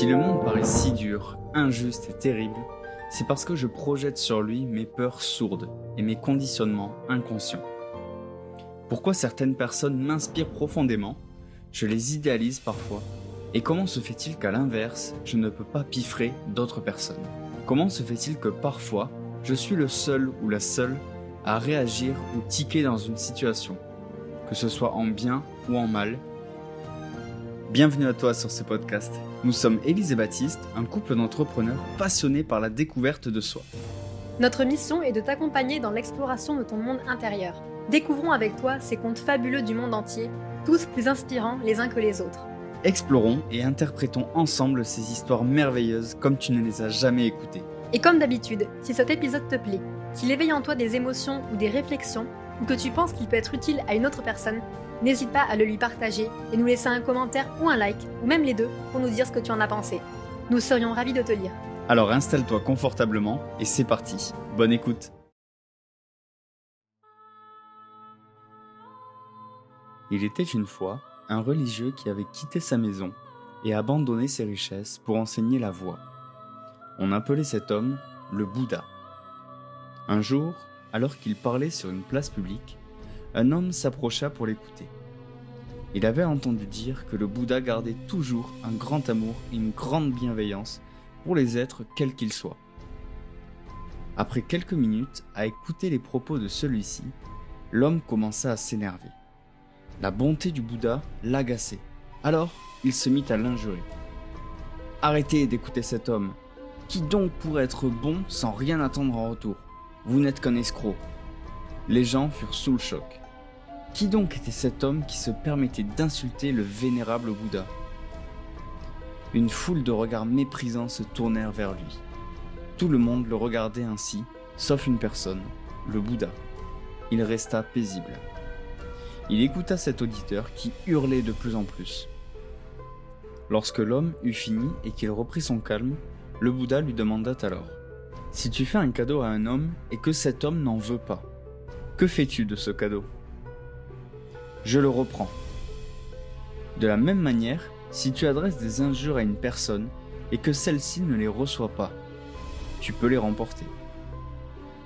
Si le monde paraît si dur, injuste et terrible, c'est parce que je projette sur lui mes peurs sourdes et mes conditionnements inconscients. Pourquoi certaines personnes m'inspirent profondément, je les idéalise parfois, et comment se fait-il qu'à l'inverse, je ne peux pas piffrer d'autres personnes? Comment se fait-il que parfois, je suis le seul ou la seule à réagir ou tiquer dans une situation, que ce soit en bien ou en mal? Bienvenue à toi sur ce podcast. Nous sommes Élise et Baptiste, un couple d'entrepreneurs passionnés par la découverte de soi. Notre mission est de t'accompagner dans l'exploration de ton monde intérieur. Découvrons avec toi ces contes fabuleux du monde entier, tous plus inspirants les uns que les autres. Explorons et interprétons ensemble ces histoires merveilleuses comme tu ne les as jamais écoutées. Et comme d'habitude, si cet épisode te plaît, qu'il éveille en toi des émotions ou des réflexions, ou que tu penses qu'il peut être utile à une autre personne, n'hésite pas à le lui partager et nous laisser un commentaire ou un like, ou même les deux, pour nous dire ce que tu en as pensé. Nous serions ravis de te lire. Alors installe-toi confortablement et c'est parti. Bonne écoute. Il était une fois un religieux qui avait quitté sa maison et abandonné ses richesses pour enseigner la voie. On appelait cet homme le Bouddha. Un jour, alors qu'il parlait sur une place publique, un homme s'approcha pour l'écouter. Il avait entendu dire que le Bouddha gardait toujours un grand amour et une grande bienveillance pour les êtres quels qu'ils soient. Après quelques minutes à écouter les propos de celui-ci, l'homme commença à s'énerver. La bonté du Bouddha l'agaçait. Alors, il se mit à l'injurer. Arrêtez d'écouter cet homme. Qui donc pourrait être bon sans rien attendre en retour? Vous n'êtes qu'un escroc. Les gens furent sous le choc. Qui donc était cet homme qui se permettait d'insulter le vénérable Bouddha? Une foule de regards méprisants se tournèrent vers lui. Tout le monde le regardait ainsi, sauf une personne, le Bouddha. Il resta paisible. Il écouta cet auditeur qui hurlait de plus en plus. Lorsque l'homme eut fini et qu'il reprit son calme, le Bouddha lui demanda alors Si tu fais un cadeau à un homme et que cet homme n'en veut pas, que fais-tu de ce cadeau? Je le reprends. De la même manière, si tu adresses des injures à une personne et que celle-ci ne les reçoit pas, tu peux les remporter.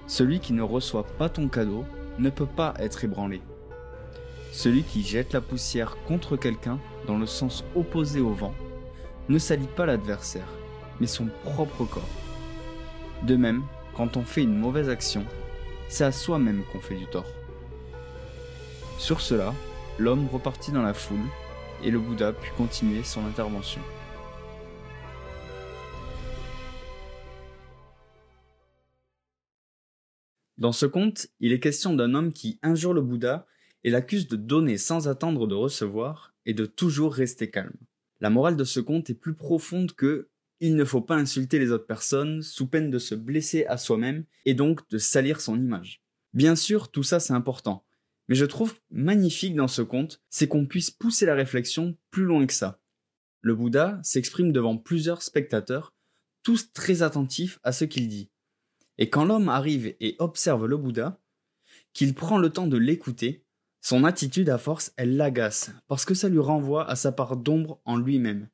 Celui qui ne reçoit pas ton cadeau ne peut pas être ébranlé. Celui qui jette la poussière contre quelqu'un dans le sens opposé au vent ne salit pas l'adversaire, mais son propre corps. De même, quand on fait une mauvaise action, c'est à soi-même qu'on fait du tort. Sur cela, l'homme repartit dans la foule et le Bouddha put continuer son intervention. Dans ce conte, il est question d'un homme qui injure le Bouddha et l'accuse de donner sans attendre de recevoir et de toujours rester calme. La morale de ce conte est plus profonde que il ne faut pas insulter les autres personnes sous peine de se blesser à soi-même et donc de salir son image. Bien sûr, tout ça c'est important, mais je trouve magnifique dans ce conte, c'est qu'on puisse pousser la réflexion plus loin que ça. Le Bouddha s'exprime devant plusieurs spectateurs, tous très attentifs à ce qu'il dit. Et quand l'homme arrive et observe le Bouddha, qu'il prend le temps de l'écouter, son attitude à force, elle l'agace, parce que ça lui renvoie à sa part d'ombre en lui-même.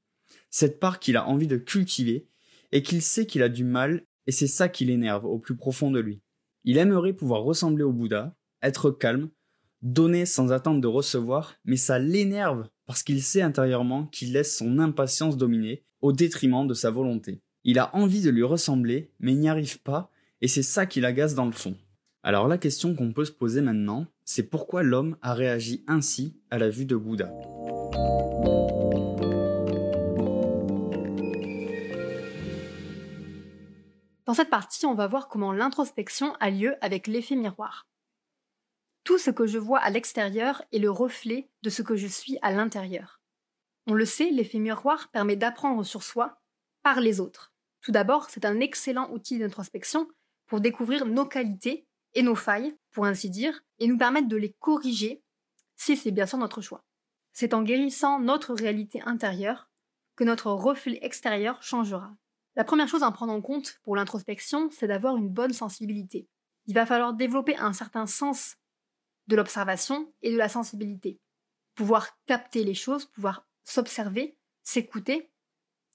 Cette part qu'il a envie de cultiver, et qu'il sait qu'il a du mal, et c'est ça qui l'énerve au plus profond de lui. Il aimerait pouvoir ressembler au Bouddha, être calme, donner sans attendre de recevoir, mais ça l'énerve parce qu'il sait intérieurement qu'il laisse son impatience dominer au détriment de sa volonté. Il a envie de lui ressembler, mais n'y arrive pas, et c'est ça qui l'agace dans le fond. Alors la question qu'on peut se poser maintenant, c'est pourquoi l'homme a réagi ainsi à la vue de Bouddha? Dans cette partie, on va voir comment l'introspection a lieu avec l'effet miroir. Tout ce que je vois à l'extérieur est le reflet de ce que je suis à l'intérieur. On le sait, l'effet miroir permet d'apprendre sur soi par les autres. Tout d'abord, c'est un excellent outil d'introspection pour découvrir nos qualités et nos failles, pour ainsi dire, et nous permettre de les corriger si c'est bien sûr notre choix. C'est en guérissant notre réalité intérieure que notre reflet extérieur changera. La première chose à prendre en compte pour l'introspection, c'est d'avoir une bonne sensibilité. Il va falloir développer un certain sens de l'observation et de la sensibilité. Pouvoir capter les choses, pouvoir s'observer, s'écouter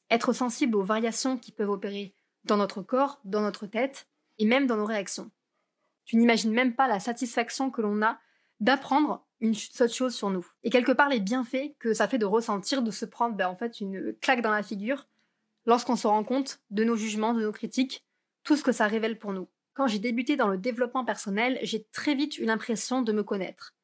être sensible aux variations qui peuvent opérer dans notre corps, dans notre tête et même dans nos réactions. Tu n'imagines même pas la satisfaction que l'on a d'apprendre une seule chose sur nous. Et quelque part, les bienfaits que ça fait de ressentir, de se prendre ben, en fait une claque dans la figure lorsqu'on se rend compte de nos jugements, de nos critiques, tout ce que ça révèle pour nous. Quand j'ai débuté dans le développement personnel, j'ai très vite eu l'impression de me connaître.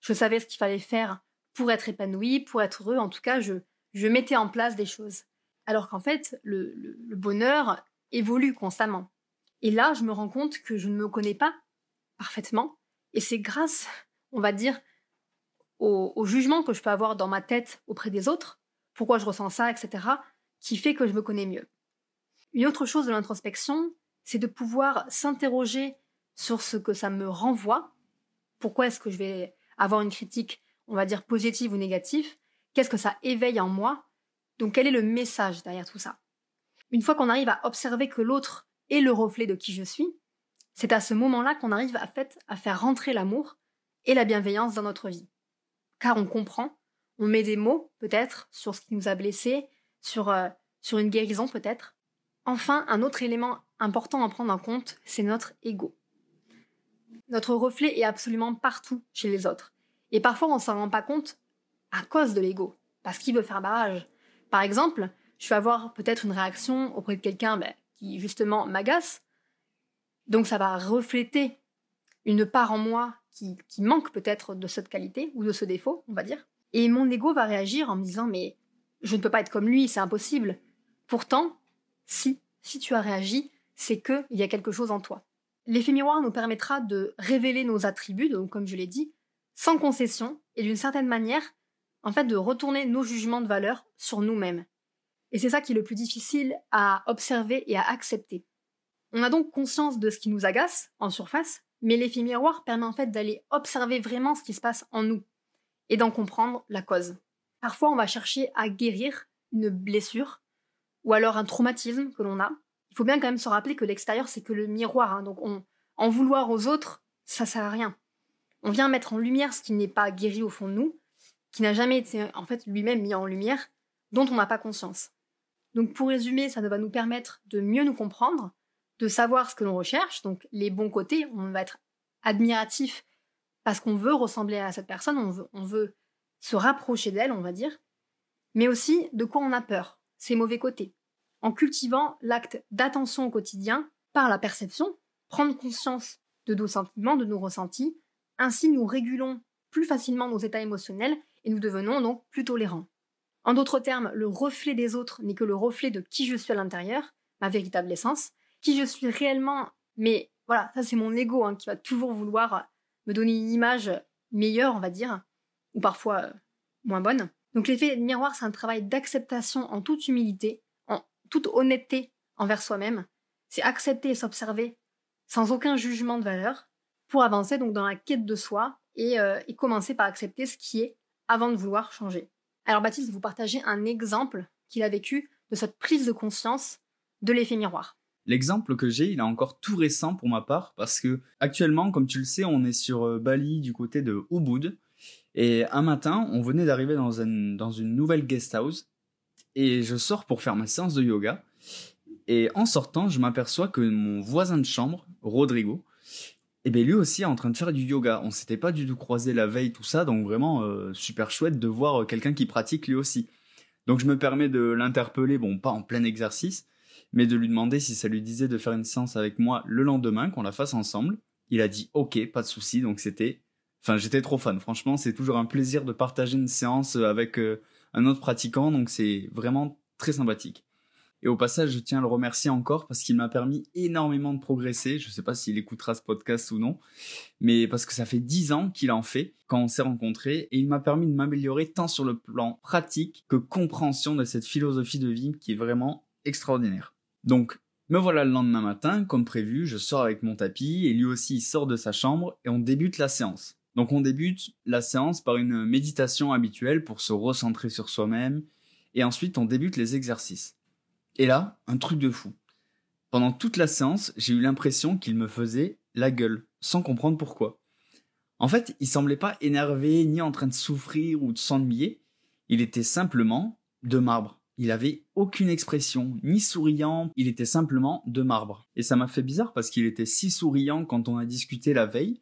Je savais ce qu'il fallait faire pour être épanoui, pour être heureux, en tout cas, je, mettais en place des choses. Alors qu'en fait, le, le bonheur évolue constamment. Et là, je me rends compte que je ne me connais pas parfaitement, et c'est grâce, on va dire, au, jugement que je peux avoir dans ma tête auprès des autres, pourquoi je ressens ça, etc., qui fait que je me connais mieux. Une autre chose de l'introspection, c'est de pouvoir s'interroger sur ce que ça me renvoie. Pourquoi est-ce que je vais avoir une critique, on va dire positive ou négative? Qu'est-ce que ça éveille en moi? Donc quel est le message derrière tout ça? Une fois qu'on arrive à observer que l'autre est le reflet de qui je suis, c'est à ce moment-là qu'on arrive à, fait, à faire rentrer l'amour et la bienveillance dans notre vie car on comprend, on met des mots peut-être sur ce qui nous a blessés, sur, euh, sur une guérison peut-être. Enfin, un autre élément important à prendre en compte, c'est notre ego. Notre reflet est absolument partout chez les autres. Et parfois, on s'en rend pas compte à cause de l'ego, parce qu'il veut faire barrage. Par exemple, je vais avoir peut-être une réaction auprès de quelqu'un ben, qui justement m'agace, donc ça va refléter une part en moi qui, manque peut-être de cette qualité ou de ce défaut, on va dire. Et mon ego va réagir en me disant mais je ne peux pas être comme lui, c'est impossible. Pourtant, si, si tu as réagi, c'est qu'il y a quelque chose en toi. L'effet miroir nous permettra de révéler nos attributs, donc comme je l'ai dit, sans concession et d'une certaine manière, en fait, de retourner nos jugements de valeur sur nous-mêmes. Et c'est ça qui est le plus difficile à observer et à accepter. On a donc conscience de ce qui nous agace en surface, mais l'effet miroir permet en fait d'aller observer vraiment ce qui se passe en nous et d'en comprendre la cause. Parfois, on va chercher à guérir une blessure ou alors un traumatisme que l'on a. Il faut bien quand même se rappeler que l'extérieur, c'est que le miroir. Hein. donc, en vouloir aux autres, ça sert à rien. On vient mettre en lumière ce qui n'est pas guéri au fond de nous, qui n'a jamais été en fait lui-même mis en lumière, dont on n'a pas conscience. Donc, pour résumer, ça va nous permettre de mieux nous comprendre, de savoir ce que l'on recherche, donc les bons côtés, on va être admiratif parce qu'on veut ressembler à cette personne, on veut, on veut se rapprocher d'elle, on va dire, mais aussi de quoi on a peur, ses mauvais côtés. En cultivant l'acte d'attention au quotidien par la perception, prendre conscience de nos sentiments, de nos ressentis, ainsi nous régulons plus facilement nos états émotionnels et nous devenons donc plus tolérants. En d'autres termes, le reflet des autres n'est que le reflet de qui je suis à l'intérieur, ma véritable essence, qui je suis réellement. Mais voilà, ça c'est mon ego hein, qui va toujours vouloir me donner une image meilleure, on va dire, ou parfois euh, moins bonne. Donc l'effet miroir, c'est un travail d'acceptation en toute humilité, toute honnêteté envers soi-même. C'est accepter et s'observer sans aucun jugement de valeur pour avancer donc dans la quête de soi et, euh, et commencer par accepter ce qui est avant de vouloir changer. Alors Baptiste, vous partagez un exemple qu'il a vécu de cette prise de conscience de l'effet miroir. L'exemple que j'ai, il est encore tout récent pour ma part parce que actuellement, comme tu le sais, on est sur euh, Bali du côté de Ubud et un matin, on venait d'arriver dans, dans une nouvelle guest house et je sors pour faire ma séance de yoga et en sortant, je m'aperçois que mon voisin de chambre, Rodrigo, eh bien lui aussi est en train de faire du yoga. On s'était pas du tout croisé la veille, tout ça, donc vraiment euh, super chouette de voir euh, quelqu'un qui pratique lui aussi. Donc je me permets de l'interpeller, bon pas en plein exercice, mais de lui demander si ça lui disait de faire une séance avec moi le lendemain, qu'on la fasse ensemble. Il a dit ok, pas de souci, donc c'était... Enfin, j'étais trop fan, franchement, c'est toujours un plaisir de partager une séance avec euh, un autre pratiquant, donc c'est vraiment très sympathique. Et au passage, je tiens à le remercier encore parce qu'il m'a permis énormément de progresser. Je ne sais pas s'il écoutera ce podcast ou non, mais parce que ça fait dix ans qu'il en fait quand on s'est rencontrés et il m'a permis de m'améliorer tant sur le plan pratique que compréhension de cette philosophie de vie qui est vraiment extraordinaire. Donc, me voilà le lendemain matin, comme prévu, je sors avec mon tapis et lui aussi il sort de sa chambre et on débute la séance. Donc on débute la séance par une méditation habituelle pour se recentrer sur soi-même et ensuite on débute les exercices. Et là, un truc de fou. Pendant toute la séance, j'ai eu l'impression qu'il me faisait la gueule, sans comprendre pourquoi. En fait, il semblait pas énervé ni en train de souffrir ou de s'ennuyer, il était simplement de marbre il avait aucune expression, ni souriant, il était simplement de marbre. Et ça m'a fait bizarre parce qu'il était si souriant quand on a discuté la veille,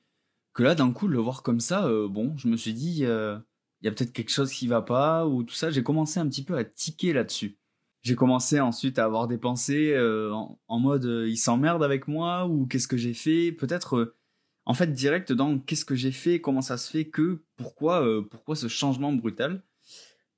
que là d'un coup le voir comme ça, euh, bon, je me suis dit, euh, il y a peut-être quelque chose qui va pas, ou tout ça, j'ai commencé un petit peu à tiquer là-dessus. J'ai commencé ensuite à avoir des pensées euh, en, mode il s'emmerde avec moi, ou qu'est-ce que j'ai fait, peut-être en fait direct dans qu'est-ce que j'ai fait, comment ça se fait que, pourquoi, pourquoi ce changement brutal.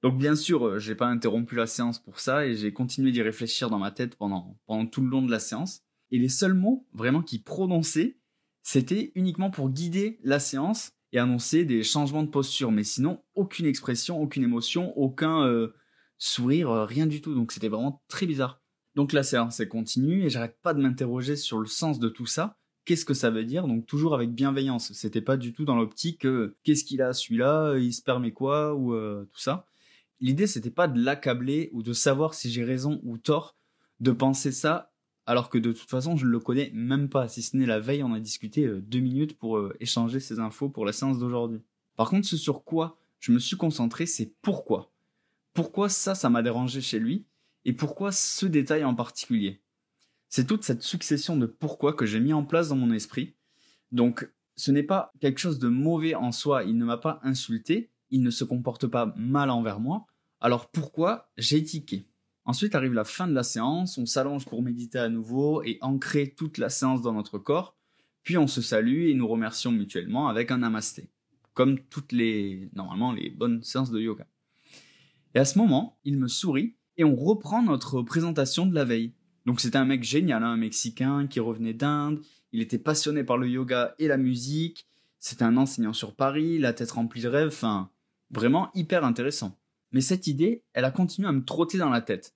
Donc bien sûr, j'ai pas interrompu la séance pour ça et j'ai continué d'y réfléchir dans ma tête pendant, pendant tout le long de la séance. Et les seuls mots vraiment qu'il prononçait, c'était uniquement pour guider la séance et annoncer des changements de posture. Mais sinon, aucune expression, aucune émotion, aucun euh, sourire, euh, rien du tout. Donc c'était vraiment très bizarre. Donc la séance est continue et j'arrête pas de m'interroger sur le sens de tout ça. Qu'est-ce que ça veut dire? Donc toujours avec bienveillance. C'était pas du tout dans l'optique qu'est-ce qu'il a celui-là, il se permet quoi ou tout ça l'idée c'était pas de l'accabler ou de savoir si j'ai raison ou tort de penser ça alors que de toute façon je ne le connais même pas si ce n'est la veille on a discuté euh, deux minutes pour euh, échanger ces infos pour la séance d'aujourd'hui. Par contre ce sur quoi je me suis concentré c'est pourquoi. Pourquoi ça ça m'a dérangé chez lui et pourquoi ce détail en particulier? C'est toute cette succession de pourquoi que j'ai mis en place dans mon esprit. Donc ce n'est pas quelque chose de mauvais en soi il ne m'a pas insulté il ne se comporte pas mal envers moi, alors pourquoi j'ai tiqué? Ensuite arrive la fin de la séance, on s'allonge pour méditer à nouveau et ancrer toute la séance dans notre corps, puis on se salue et nous remercions mutuellement avec un namasté, comme toutes les, normalement, les bonnes séances de yoga. Et à ce moment, il me sourit et on reprend notre présentation de la veille. Donc c'était un mec génial, hein, un Mexicain qui revenait d'Inde, il était passionné par le yoga et la musique, c'était un enseignant sur Paris, la tête remplie de rêves, enfin, vraiment hyper intéressant. Mais cette idée, elle a continué à me trotter dans la tête.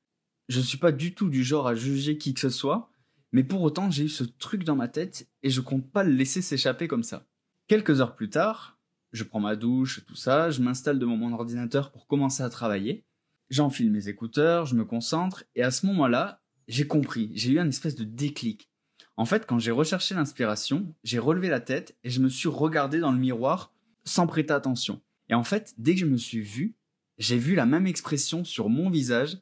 Je ne suis pas du tout du genre à juger qui que ce soit, mais pour autant j'ai eu ce truc dans ma tête et je compte pas le laisser s'échapper comme ça. Quelques heures plus tard, je prends ma douche, tout ça, je m'installe devant mon ordinateur pour commencer à travailler. J'enfile mes écouteurs, je me concentre, et à ce moment-là, j'ai compris, j'ai eu un espèce de déclic. En fait, quand j'ai recherché l'inspiration, j'ai relevé la tête et je me suis regardé dans le miroir sans prêter attention. Et en fait, dès que je me suis vu, j'ai vu la même expression sur mon visage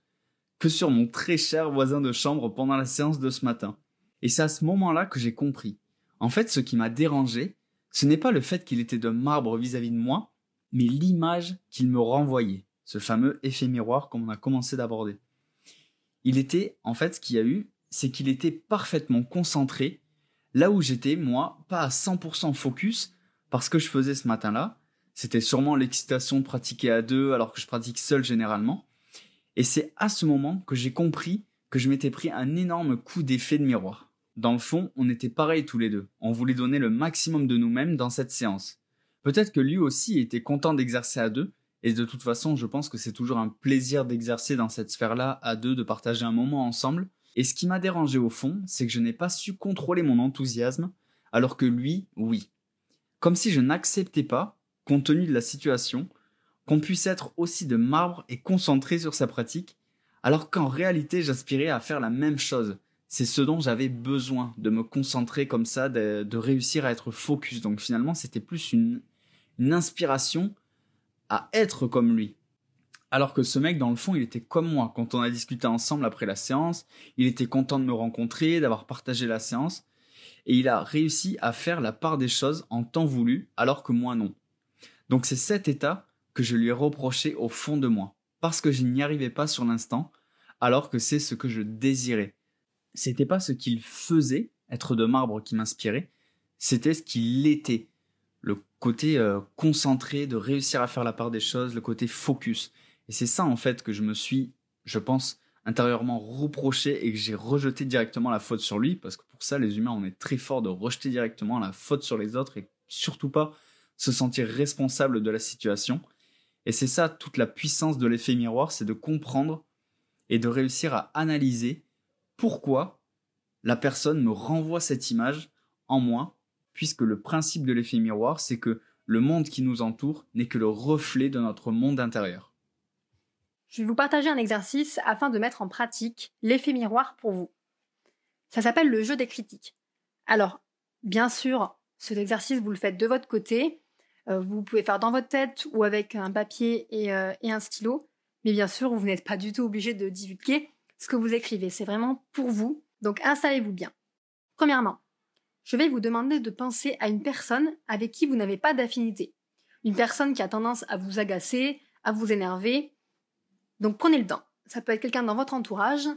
que sur mon très cher voisin de chambre pendant la séance de ce matin. Et c'est à ce moment-là que j'ai compris. En fait, ce qui m'a dérangé, ce n'est pas le fait qu'il était de marbre vis-à-vis de moi, mais l'image qu'il me renvoyait, ce fameux effet miroir comme on a commencé d'aborder. Il était, en fait, ce qu'il y a eu, c'est qu'il était parfaitement concentré, là où j'étais, moi, pas à 100% focus, parce que je faisais ce matin-là, c'était sûrement l'excitation de pratiquer à deux alors que je pratique seul généralement. Et c'est à ce moment que j'ai compris que je m'étais pris un énorme coup d'effet de miroir. Dans le fond, on était pareils tous les deux. On voulait donner le maximum de nous-mêmes dans cette séance. Peut-être que lui aussi était content d'exercer à deux, et de toute façon, je pense que c'est toujours un plaisir d'exercer dans cette sphère-là à deux, de partager un moment ensemble. Et ce qui m'a dérangé au fond, c'est que je n'ai pas su contrôler mon enthousiasme, alors que lui, oui. Comme si je n'acceptais pas compte tenu de la situation, qu'on puisse être aussi de marbre et concentré sur sa pratique, alors qu'en réalité j'aspirais à faire la même chose. C'est ce dont j'avais besoin, de me concentrer comme ça, de, réussir à être focus. Donc finalement c'était plus une, une inspiration à être comme lui. Alors que ce mec, dans le fond, il était comme moi. Quand on a discuté ensemble après la séance, il était content de me rencontrer, d'avoir partagé la séance, et il a réussi à faire la part des choses en temps voulu, alors que moi non. Donc c'est cet état que je lui ai reproché au fond de moi, parce que je n'y arrivais pas sur l'instant, alors que c'est ce que je désirais. C'était pas ce qu'il faisait, être de marbre qui m'inspirait, c'était ce qu'il était. Le côté euh, concentré, de réussir à faire la part des choses, le côté focus. Et c'est ça en fait que je me suis, je pense, intérieurement reproché et que j'ai rejeté directement la faute sur lui, parce que pour ça, les humains, on est très fort de rejeter directement la faute sur les autres et surtout pas se sentir responsable de la situation. Et c'est ça toute la puissance de l'effet miroir, c'est de comprendre et de réussir à analyser pourquoi la personne me renvoie cette image en moi, puisque le principe de l'effet miroir, c'est que le monde qui nous entoure n'est que le reflet de notre monde intérieur. Je vais vous partager un exercice afin de mettre en pratique l'effet miroir pour vous. Ça s'appelle le jeu des critiques. Alors, bien sûr, cet exercice, vous le faites de votre côté, vous pouvez faire dans votre tête ou avec un papier et, euh, et un stylo. Mais bien sûr, vous n'êtes pas du tout obligé de divulguer ce que vous écrivez. C'est vraiment pour vous. Donc installez-vous bien. Premièrement, je vais vous demander de penser à une personne avec qui vous n'avez pas d'affinité. Une personne qui a tendance à vous agacer, à vous énerver. Donc prenez le temps. Ça peut être quelqu'un dans votre entourage,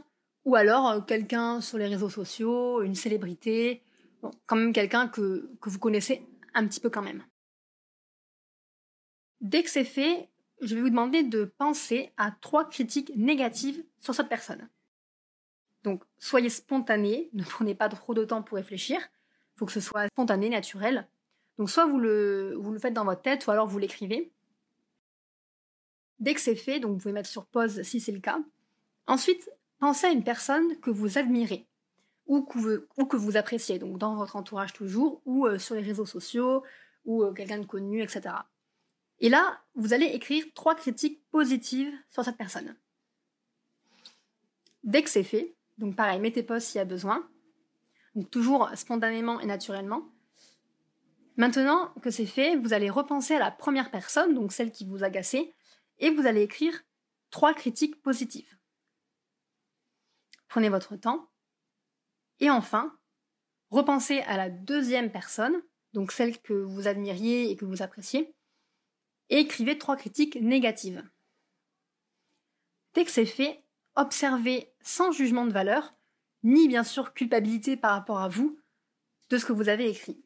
ou alors euh, quelqu'un sur les réseaux sociaux, une célébrité, quand même quelqu'un que, que vous connaissez un petit peu quand même. Dès que c'est fait, je vais vous demander de penser à trois critiques négatives sur cette personne. Donc, soyez spontané, ne prenez pas trop de temps pour réfléchir. Il faut que ce soit spontané, naturel. Donc, soit vous le, faites dans votre tête, ou alors vous l'écrivez. Dès que c'est fait, donc vous pouvez mettre sur pause si c'est le cas. Ensuite, pensez à une personne que vous admirez ou que vous, ou que vous appréciez, donc dans votre entourage toujours, ou euh, sur les réseaux sociaux, ou euh, quelqu'un de connu, etc. Et là, vous allez écrire trois critiques positives sur cette personne. Dès que c'est fait, donc pareil, mettez pause s'il y a besoin, toujours spontanément et naturellement. Maintenant que c'est fait, vous allez repenser à la première personne, donc celle qui vous agacait, et vous allez écrire trois critiques positives. Prenez votre temps. Et enfin, repensez à la deuxième personne, donc celle que vous admiriez et que vous appréciez, et écrivez trois critiques négatives. Dès que c'est fait, observez sans jugement de valeur, ni bien sûr culpabilité par rapport à vous, de ce que vous avez écrit.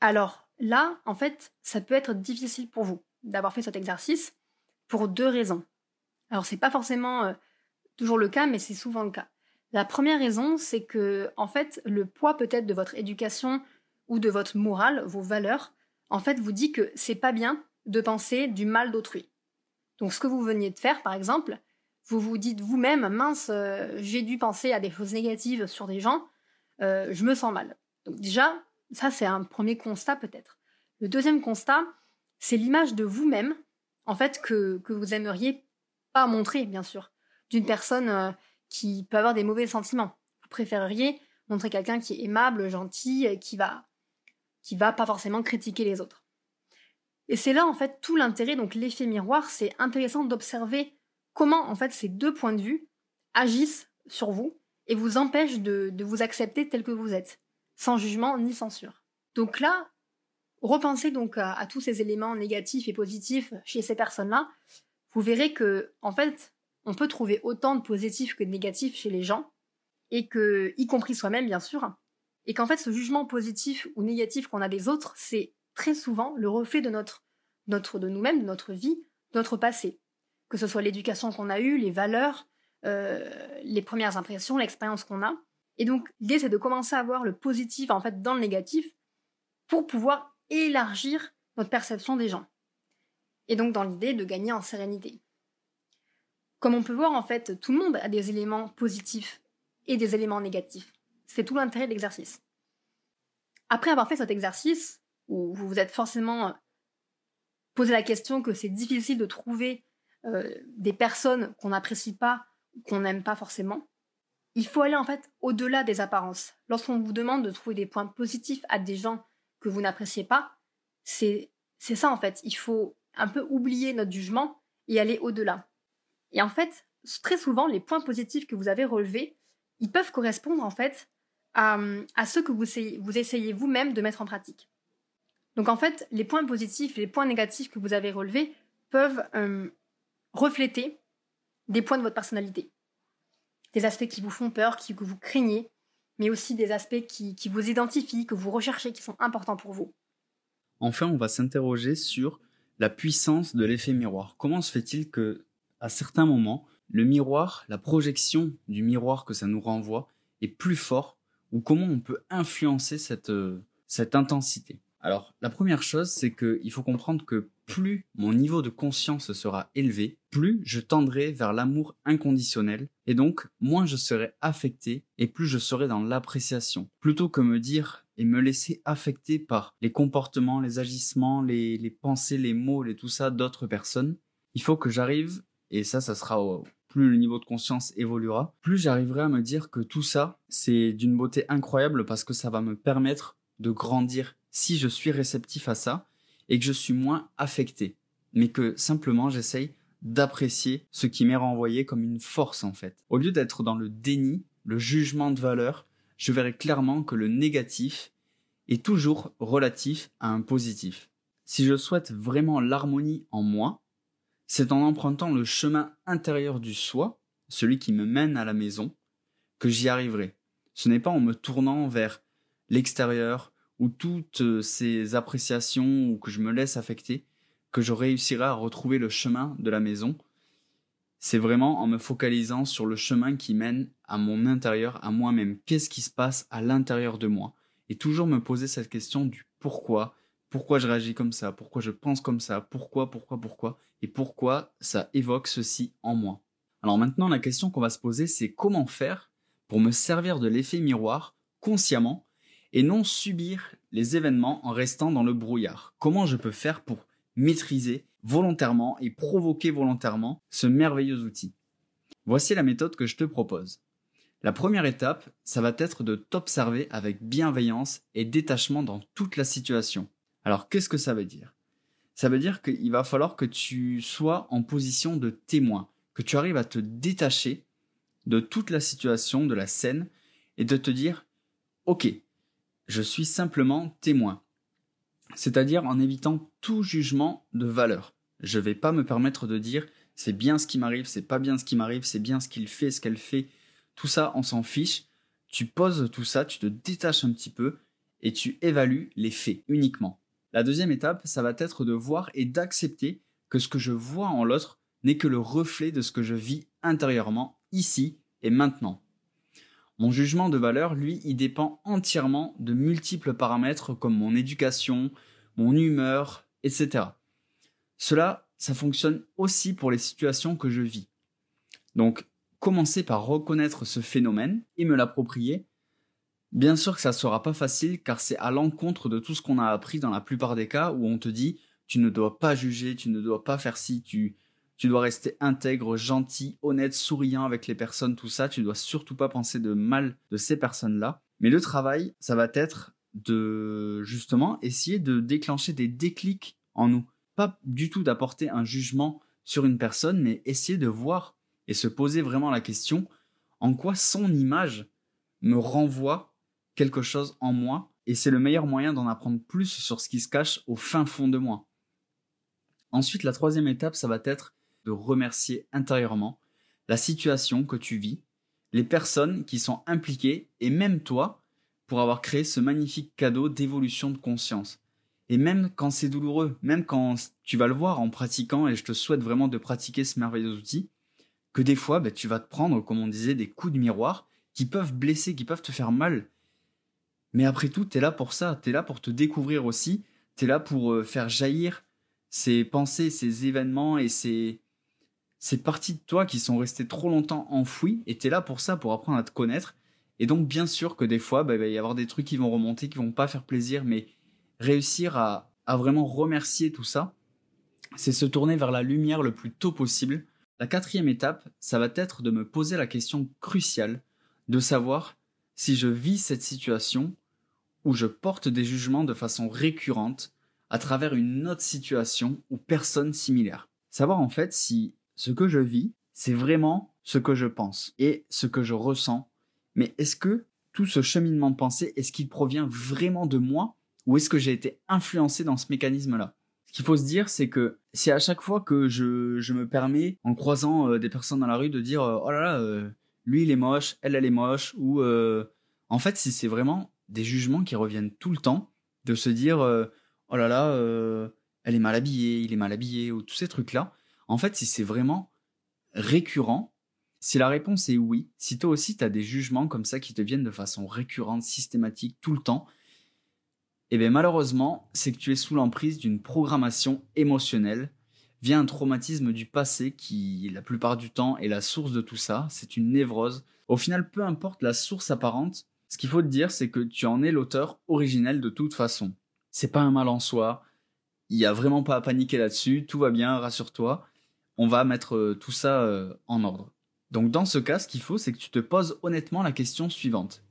Alors là, en fait, ça peut être difficile pour vous d'avoir fait cet exercice pour deux raisons. Alors c'est pas forcément euh, toujours le cas, mais c'est souvent le cas. La première raison, c'est que en fait, le poids peut-être de votre éducation ou de votre morale, vos valeurs, en fait, vous dit que c'est pas bien de penser du mal d'autrui. Donc, ce que vous veniez de faire, par exemple, vous vous dites vous-même, mince, euh, j'ai dû penser à des choses négatives sur des gens, euh, je me sens mal. Donc, déjà, ça, c'est un premier constat peut-être. Le deuxième constat, c'est l'image de vous-même, en fait, que, que vous aimeriez pas montrer, bien sûr, d'une personne euh, qui peut avoir des mauvais sentiments. Vous préféreriez montrer quelqu'un qui est aimable, gentil, qui va qui va pas forcément critiquer les autres. Et c'est là en fait tout l'intérêt, donc l'effet miroir, c'est intéressant d'observer comment en fait ces deux points de vue agissent sur vous et vous empêchent de, vous accepter tel que vous êtes, sans jugement ni censure. Donc là, repensez donc à, tous ces éléments négatifs et positifs chez ces personnes-là, vous verrez que en fait, on peut trouver autant de positifs que de négatifs chez les gens, et que, y compris soi-même bien sûr, et qu'en fait ce jugement positif ou négatif qu'on a des autres, c'est très souvent le reflet de notre, de nous-mêmes, de notre vie, de notre passé. Que ce soit l'éducation qu'on a eue, les valeurs, euh, les premières impressions, l'expérience qu'on a. Et donc l'idée c'est de commencer à voir le positif en fait dans le négatif pour pouvoir élargir notre perception des gens. Et donc dans l'idée de gagner en sérénité. Comme on peut voir en fait, tout le monde a des éléments positifs et des éléments négatifs. C'est tout l'intérêt de l'exercice. Après avoir fait cet exercice, où vous vous êtes forcément euh, posé la question que c'est difficile de trouver euh, des personnes qu'on n'apprécie pas ou qu'on n'aime pas forcément, il faut aller en fait au-delà des apparences. Lorsqu'on vous demande de trouver des points positifs à des gens que vous n'appréciez pas, c'est ça en fait. Il faut un peu oublier notre jugement et aller au-delà. Et en fait, très souvent, les points positifs que vous avez relevés, ils peuvent correspondre en fait à, ce que vous essayez, vous essayez vous-même de mettre en pratique. Donc en fait, les points positifs et les points négatifs que vous avez relevés peuvent euh, refléter des points de votre personnalité. Des aspects qui vous font peur, qui, que vous craignez, mais aussi des aspects qui, qui vous identifient, que vous recherchez, qui sont importants pour vous. Enfin, on va s'interroger sur la puissance de l'effet miroir. Comment se fait-il que, à certains moments, le miroir, la projection du miroir que ça nous renvoie, est plus fort ou comment on peut influencer cette, euh, cette intensité. Alors, la première chose, c'est qu'il faut comprendre que plus mon niveau de conscience sera élevé, plus je tendrai vers l'amour inconditionnel, et donc moins je serai affecté, et plus je serai dans l'appréciation. Plutôt que me dire et me laisser affecter par les comportements, les agissements, les, les pensées, les mots, et tout ça d'autres personnes, il faut que j'arrive, et ça, ça sera plus le niveau de conscience évoluera, plus j'arriverai à me dire que tout ça, c'est d'une beauté incroyable parce que ça va me permettre de grandir si je suis réceptif à ça et que je suis moins affecté. mais que simplement j'essaye d'apprécier ce qui m'est renvoyé comme une force en fait. Au lieu d'être dans le déni, le jugement de valeur, je verrai clairement que le négatif est toujours relatif à un positif. Si je souhaite vraiment l'harmonie en moi, c'est en empruntant le chemin intérieur du soi, celui qui me mène à la maison, que j'y arriverai. Ce n'est pas en me tournant vers l'extérieur ou toutes ces appréciations ou que je me laisse affecter que je réussirai à retrouver le chemin de la maison. C'est vraiment en me focalisant sur le chemin qui mène à mon intérieur, à moi-même. Qu'est-ce qui se passe à l'intérieur de moi? Et toujours me poser cette question du pourquoi, pourquoi je réagis comme ça, pourquoi je pense comme ça, pourquoi, pourquoi, pourquoi, et pourquoi ça évoque ceci en moi. Alors maintenant, la question qu'on va se poser, c'est comment faire pour me servir de l'effet miroir consciemment et non subir les événements en restant dans le brouillard. Comment je peux faire pour maîtriser volontairement et provoquer volontairement ce merveilleux outil? Voici la méthode que je te propose. La première étape, ça va être de t'observer avec bienveillance et détachement dans toute la situation. Alors qu'est-ce que ça veut dire? Ça veut dire qu'il va falloir que tu sois en position de témoin, que tu arrives à te détacher de toute la situation, de la scène, et de te dire, ok, je suis simplement témoin. C'est-à-dire en évitant tout jugement de valeur. Je ne vais pas me permettre de dire c'est bien ce qui m'arrive, c'est pas bien ce qui m'arrive, c'est bien ce qu'il fait, ce qu'elle fait. Tout ça, on s'en fiche. Tu poses tout ça, tu te détaches un petit peu et tu évalues les faits uniquement. La deuxième étape, ça va être de voir et d'accepter que ce que je vois en l'autre n'est que le reflet de ce que je vis intérieurement, ici et maintenant. Mon jugement de valeur, lui, il dépend entièrement de multiples paramètres comme mon éducation, mon humeur, etc. Cela, ça fonctionne aussi pour les situations que je vis. Donc, commencer par reconnaître ce phénomène et me l'approprier. Bien sûr que ça ne sera pas facile car c'est à l'encontre de tout ce qu'on a appris dans la plupart des cas où on te dit tu ne dois pas juger, tu ne dois pas faire ci, tu, tu dois rester intègre, gentil, honnête, souriant avec les personnes, tout ça. Tu dois surtout pas penser de mal de ces personnes-là. Mais le travail, ça va être de justement essayer de déclencher des déclics en nous. Pas du tout d'apporter un jugement sur une personne, mais essayer de voir et se poser vraiment la question en quoi son image me renvoie quelque chose en moi. Et c'est le meilleur moyen d'en apprendre plus sur ce qui se cache au fin fond de moi. Ensuite, la troisième étape, ça va être de remercier intérieurement la situation que tu vis, les personnes qui sont impliquées et même toi pour avoir créé ce magnifique cadeau d'évolution de conscience. Et même quand c'est douloureux, même quand tu vas le voir en pratiquant, et je te souhaite vraiment de pratiquer ce merveilleux outil, que des fois ben, tu vas te prendre, comme on disait, des coups de miroir qui peuvent blesser, qui peuvent te faire mal. Mais après tout, tu es là pour ça, tu es là pour te découvrir aussi, tu es là pour euh, faire jaillir ces pensées, ces événements et ces, ces parties de toi qui sont restées trop longtemps enfouies, et t'es là pour ça, pour apprendre à te connaître. Et donc, bien sûr que des fois, bah, il va y avoir des trucs qui vont remonter, qui vont pas faire plaisir, mais réussir à, à vraiment remercier tout ça, c'est se tourner vers la lumière le plus tôt possible. La quatrième étape, ça va être de me poser la question cruciale de savoir si je vis cette situation où je porte des jugements de façon récurrente à travers une autre situation ou personne similaire. Savoir en fait si ce que je vis, c'est vraiment ce que je pense et ce que je ressens. Mais est-ce que tout ce cheminement de pensée, est-ce qu'il provient vraiment de moi ou est-ce que j'ai été influencé dans ce mécanisme-là? Ce qu'il faut se dire, c'est que si à chaque fois que je, je me permets, en croisant euh, des personnes dans la rue, de dire euh, oh là là, euh, lui il est moche, elle elle est moche, ou en fait si c'est vraiment des jugements qui reviennent tout le temps, de se dire oh là là, elle est mal habillée, il est mal habillé, ou tous ces trucs-là, en fait, si c'est vraiment récurrent, si la réponse est oui, si toi aussi tu as des jugements comme ça qui te viennent de façon récurrente, systématique, tout le temps, eh bien malheureusement, c'est que tu es sous l'emprise d'une programmation émotionnelle via un traumatisme du passé qui, la plupart du temps, est la source de tout ça. C'est une névrose. Au final, peu importe la source apparente, ce qu'il faut te dire, c'est que tu en es l'auteur originel de toute façon. C'est pas un mal en soi. Il y a vraiment pas à paniquer là-dessus. Tout va bien, rassure-toi on va mettre euh, tout ça euh, en ordre. Donc dans ce cas, ce qu'il faut, c'est que tu te poses honnêtement la question suivante.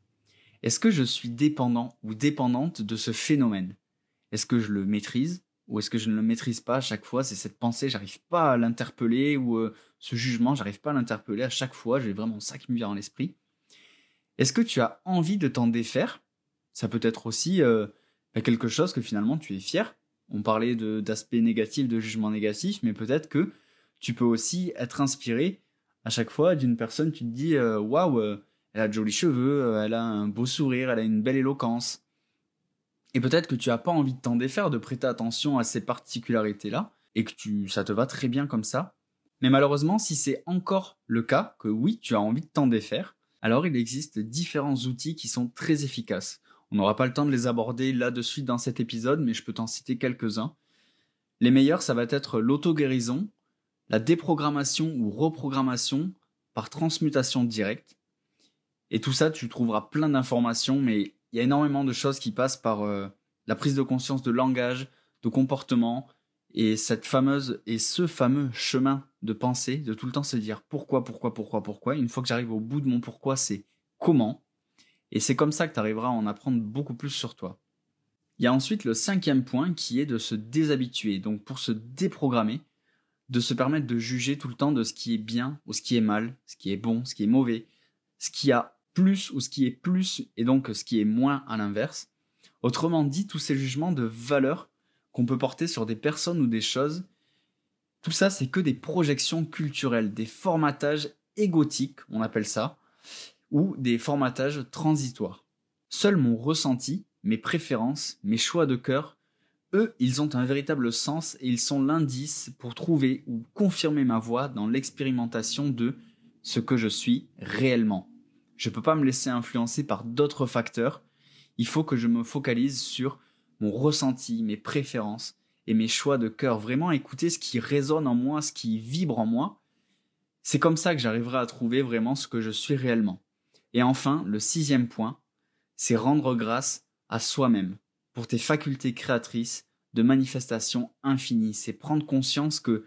Est-ce que je suis dépendant ou dépendante de ce phénomène? Est-ce que je le maîtrise? Ou est-ce que je ne le maîtrise pas à chaque fois C'est cette pensée, j'arrive pas à l'interpeller, ou euh, ce jugement, j'arrive pas à l'interpeller à chaque fois, j'ai vraiment ça qui me vient dans l'esprit. Est-ce que tu as envie de t'en défaire? Ça peut être aussi euh, bah, quelque chose que finalement tu es fier. On parlait d'aspects négatifs, de jugement négatif, mais peut-être que tu peux aussi être inspiré à chaque fois d'une personne, tu te dis euh, waouh, elle a de jolis cheveux, elle a un beau sourire, elle a une belle éloquence. Et peut-être que tu n'as pas envie de t'en défaire, de prêter attention à ces particularités-là, et que tu, ça te va très bien comme ça. Mais malheureusement, si c'est encore le cas, que oui, tu as envie de t'en défaire, alors il existe différents outils qui sont très efficaces. On n'aura pas le temps de les aborder là de suite dans cet épisode, mais je peux t'en citer quelques-uns. Les meilleurs, ça va être l'auto-guérison, la déprogrammation ou reprogrammation par transmutation directe. Et tout ça, tu trouveras plein d'informations, mais il y a énormément de choses qui passent par euh, la prise de conscience de langage, de comportement, et cette fameuse et ce fameux chemin de pensée, de tout le temps se dire pourquoi, pourquoi, pourquoi, pourquoi. Une fois que j'arrive au bout de mon pourquoi, c'est comment. Et c'est comme ça que tu arriveras à en apprendre beaucoup plus sur toi. Il y a ensuite le cinquième point qui est de se déshabituer. Donc pour se déprogrammer, de se permettre de juger tout le temps de ce qui est bien ou ce qui est mal, ce qui est bon, ce qui est mauvais, ce qui a plus ou ce qui est plus et donc ce qui est moins à l'inverse. Autrement dit, tous ces jugements de valeur qu'on peut porter sur des personnes ou des choses, tout ça c'est que des projections culturelles, des formatages égotiques, on appelle ça, ou des formatages transitoires. Seul mon ressenti, mes préférences, mes choix de cœur, eux, ils ont un véritable sens et ils sont l'indice pour trouver ou confirmer ma voix dans l'expérimentation de ce que je suis réellement. Je ne peux pas me laisser influencer par d'autres facteurs. Il faut que je me focalise sur mon ressenti, mes préférences et mes choix de cœur. Vraiment écouter ce qui résonne en moi, ce qui vibre en moi. C'est comme ça que j'arriverai à trouver vraiment ce que je suis réellement. Et enfin, le sixième point, c'est rendre grâce à soi-même pour tes facultés créatrices de manifestation infinie. C'est prendre conscience que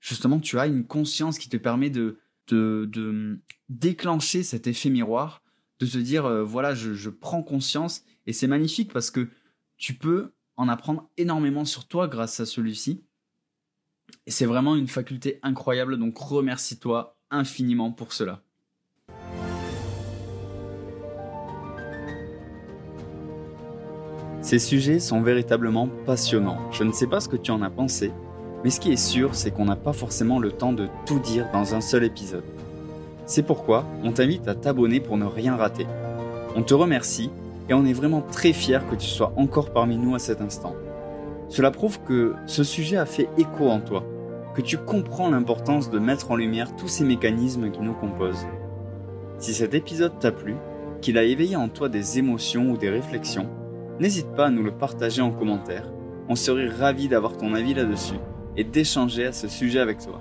justement tu as une conscience qui te permet de de, déclencher cet effet miroir, de se dire euh, voilà, je, prends conscience et c'est magnifique parce que tu peux en apprendre énormément sur toi grâce à celui-ci. Et c'est vraiment une faculté incroyable, donc remercie-toi infiniment pour cela. Ces sujets sont véritablement passionnants. Je ne sais pas ce que tu en as pensé, mais ce qui est sûr, c'est qu'on n'a pas forcément le temps de tout dire dans un seul épisode. C'est pourquoi on t'invite à t'abonner pour ne rien rater. On te remercie et on est vraiment très fiers que tu sois encore parmi nous à cet instant. Cela prouve que ce sujet a fait écho en toi, que tu comprends l'importance de mettre en lumière tous ces mécanismes qui nous composent. Si cet épisode t'a plu, qu'il a éveillé en toi des émotions ou des réflexions, n'hésite pas à nous le partager en commentaire. On serait ravis d'avoir ton avis là-dessus et d'échanger à ce sujet avec toi.